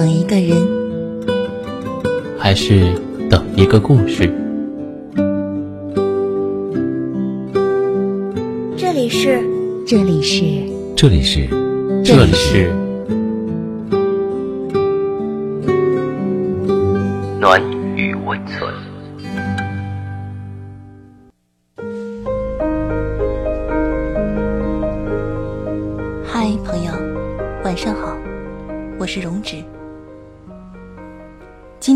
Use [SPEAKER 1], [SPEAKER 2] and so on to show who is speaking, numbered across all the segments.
[SPEAKER 1] 等一个人，
[SPEAKER 2] 还是等一个故事？
[SPEAKER 1] 这里是，这里是，
[SPEAKER 2] 这里是，这里是
[SPEAKER 3] 暖与温存。
[SPEAKER 1] 嗨，朋友，晚上好，我是荣止。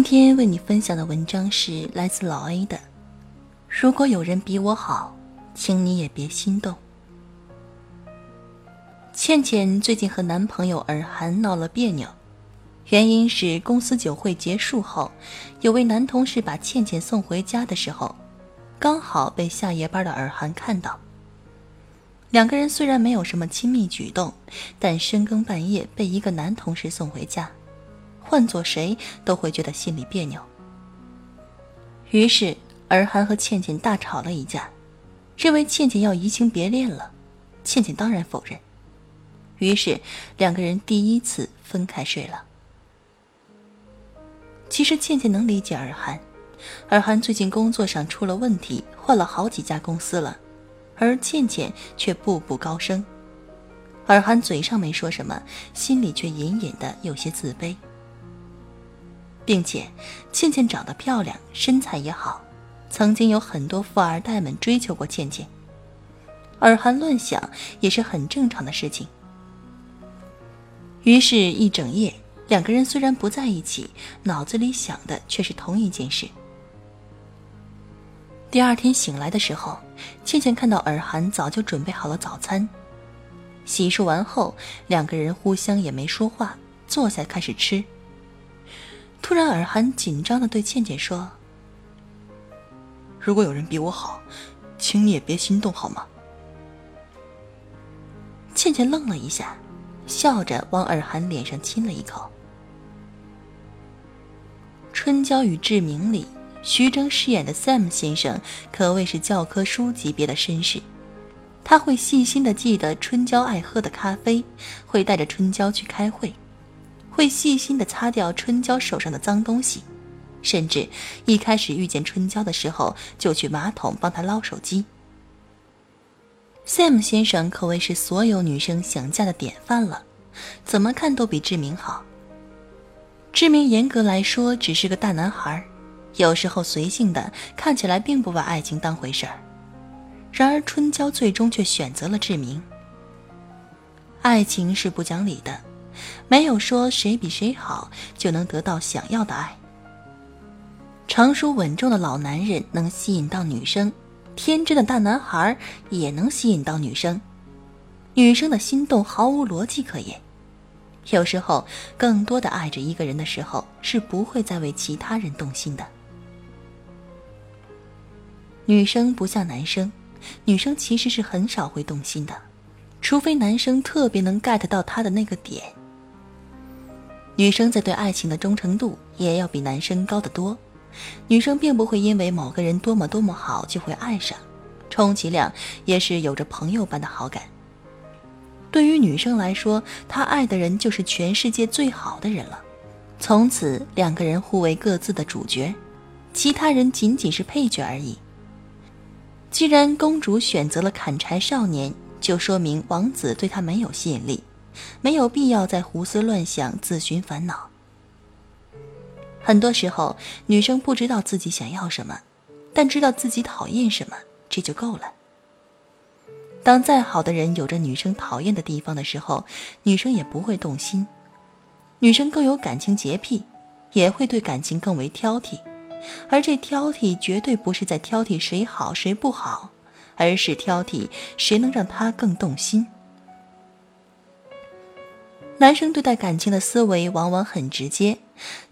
[SPEAKER 1] 今天为你分享的文章是来自老 A 的。如果有人比我好，请你也别心动。倩倩最近和男朋友尔涵闹了别扭，原因是公司酒会结束后，有位男同事把倩倩送回家的时候，刚好被下夜班的尔涵看到。两个人虽然没有什么亲密举动，但深更半夜被一个男同事送回家，换做谁都会觉得心里别扭。于是，尔涵和倩倩大吵了一架，认为倩倩要移情别恋了。倩倩当然否认。于是，两个人第一次分开睡了。其实，倩倩能理解尔涵，尔涵最近工作上出了问题，换了好几家公司了。而倩倩却步步高升，尔涵嘴上没说什么，心里却隐隐的有些自卑。并且，倩倩长得漂亮，身材也好，曾经有很多富二代们追求过倩倩。尔涵乱想也是很正常的事情。于是，一整夜，两个人虽然不在一起，脑子里想的却是同一件事。第二天醒来的时候，倩倩看到尔涵早就准备好了早餐。洗漱完后，两个人互相也没说话，坐下开始吃。突然，尔涵紧张的对倩倩说：“
[SPEAKER 4] 如果有人比我好，请你也别心动，好吗？”
[SPEAKER 1] 倩倩愣了一下，笑着往尔涵脸上亲了一口。《春娇与志明》里。徐峥饰演的 Sam 先生可谓是教科书级别的绅士，他会细心的记得春娇爱喝的咖啡，会带着春娇去开会，会细心的擦掉春娇手上的脏东西，甚至一开始遇见春娇的时候就去马桶帮她捞手机。Sam 先生可谓是所有女生想嫁的典范了，怎么看都比志明好。志明严格来说只是个大男孩有时候随性的看起来并不把爱情当回事儿，然而春娇最终却选择了志明。爱情是不讲理的，没有说谁比谁好就能得到想要的爱。成熟稳重的老男人能吸引到女生，天真的大男孩也能吸引到女生。女生的心动毫无逻辑可言。有时候，更多的爱着一个人的时候，是不会再为其他人动心的。女生不像男生，女生其实是很少会动心的，除非男生特别能 get 到她的那个点。女生在对爱情的忠诚度也要比男生高得多。女生并不会因为某个人多么多么好就会爱上，充其量也是有着朋友般的好感。对于女生来说，她爱的人就是全世界最好的人了，从此两个人互为各自的主角，其他人仅仅是配角而已。既然公主选择了砍柴少年，就说明王子对她没有吸引力，没有必要再胡思乱想、自寻烦恼。很多时候，女生不知道自己想要什么，但知道自己讨厌什么，这就够了。当再好的人有着女生讨厌的地方的时候，女生也不会动心。女生更有感情洁癖，也会对感情更为挑剔。而这挑剔绝对不是在挑剔谁好谁不好，而是挑剔谁能让她更动心。男生对待感情的思维往往很直接，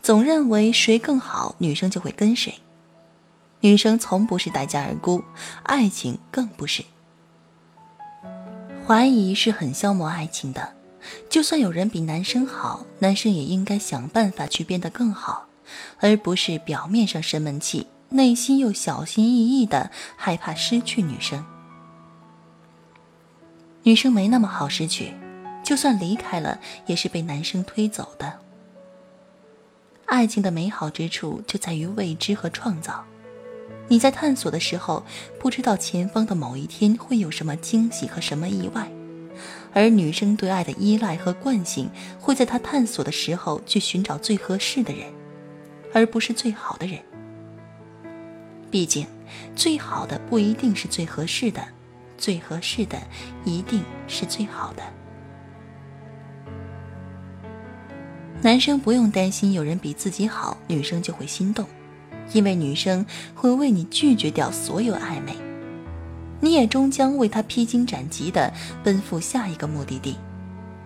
[SPEAKER 1] 总认为谁更好，女生就会跟谁。女生从不是待价而沽，爱情更不是。怀疑是很消磨爱情的，就算有人比男生好，男生也应该想办法去变得更好。而不是表面上生闷气，内心又小心翼翼的害怕失去女生。女生没那么好失去，就算离开了，也是被男生推走的。爱情的美好之处就在于未知和创造。你在探索的时候，不知道前方的某一天会有什么惊喜和什么意外，而女生对爱的依赖和惯性，会在她探索的时候去寻找最合适的人，而不是最好的人。毕竟，最好的不一定是最合适的，最合适的一定是最好的。男生不用担心有人比自己好，女生就会心动，因为女生会为你拒绝掉所有暧昧，你也终将为他披荆斩棘的奔赴下一个目的地，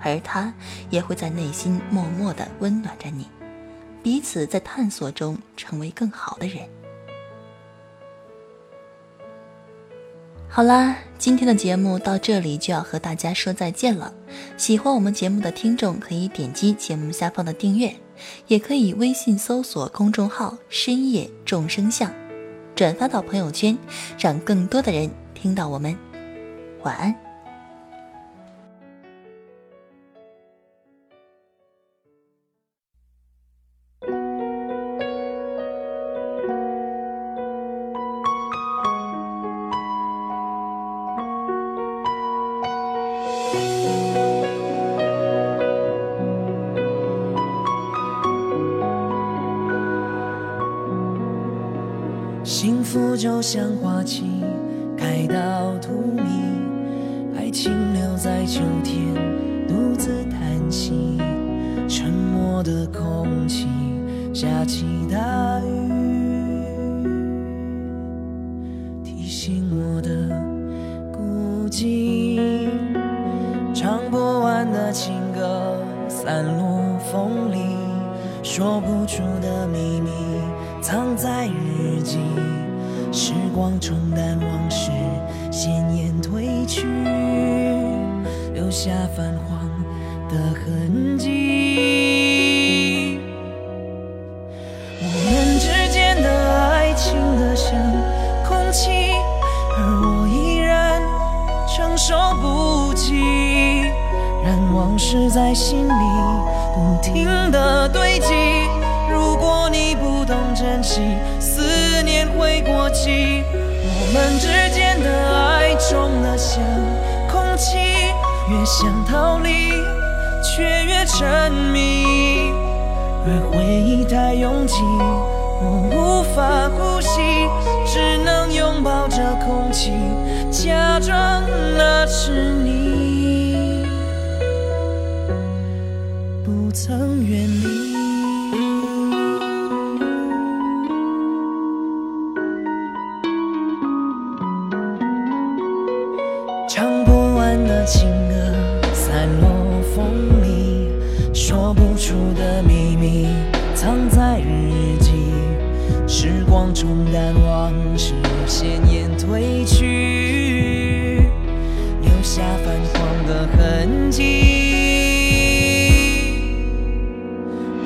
[SPEAKER 1] 而他也会在内心默默的温暖着你，彼此在探索中成为更好的人。好啦，今天的节目到这里就要和大家说再见了。喜欢我们节目的听众可以点击节目下方的订阅，也可以微信搜索公众号“深夜众生相”，转发到朋友圈，让更多的人听到我们。晚安。
[SPEAKER 5] 就像花期，开到荼蘼，爱情留在秋天，独自叹息。沉默的空气，下起大雨，提醒我的孤寂。唱不完的情歌，散落风里，说不出的秘密。藏在日记，时光冲淡往事，鲜艳褪去，留下泛黄的痕迹。我们之间的爱情的像空气，而我依然承受不起，让往事在心里不停的堆积。如果你不懂珍惜，思念会过期。我们之间的爱重得像空气，越想逃离，却越沉迷。而回忆太拥挤，我无法呼吸，只能拥抱着空气，假装那是你，不曾远离。光冲淡往事，鲜艳褪去，留下泛黄的痕迹。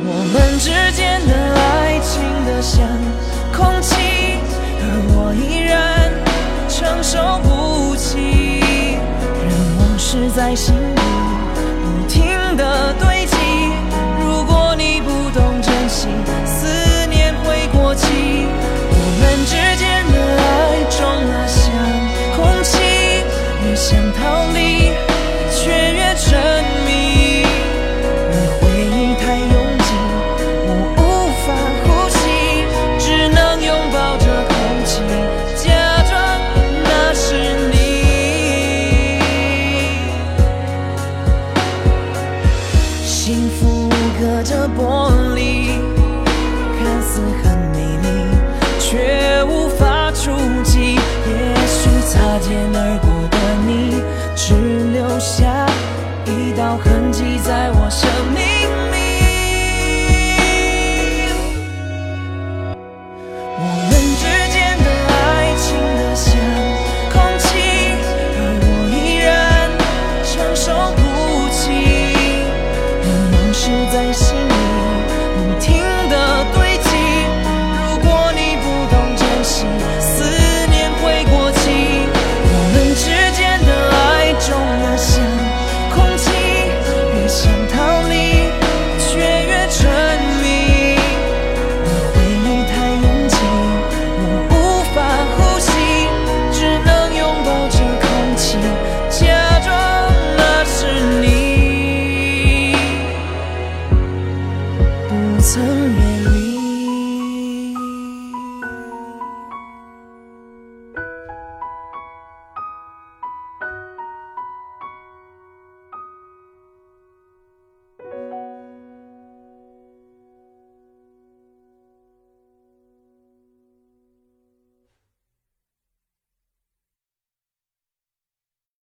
[SPEAKER 5] 我们之间的爱情的像空气，而我依然承受不起。任往事在心里不停的堆在我身。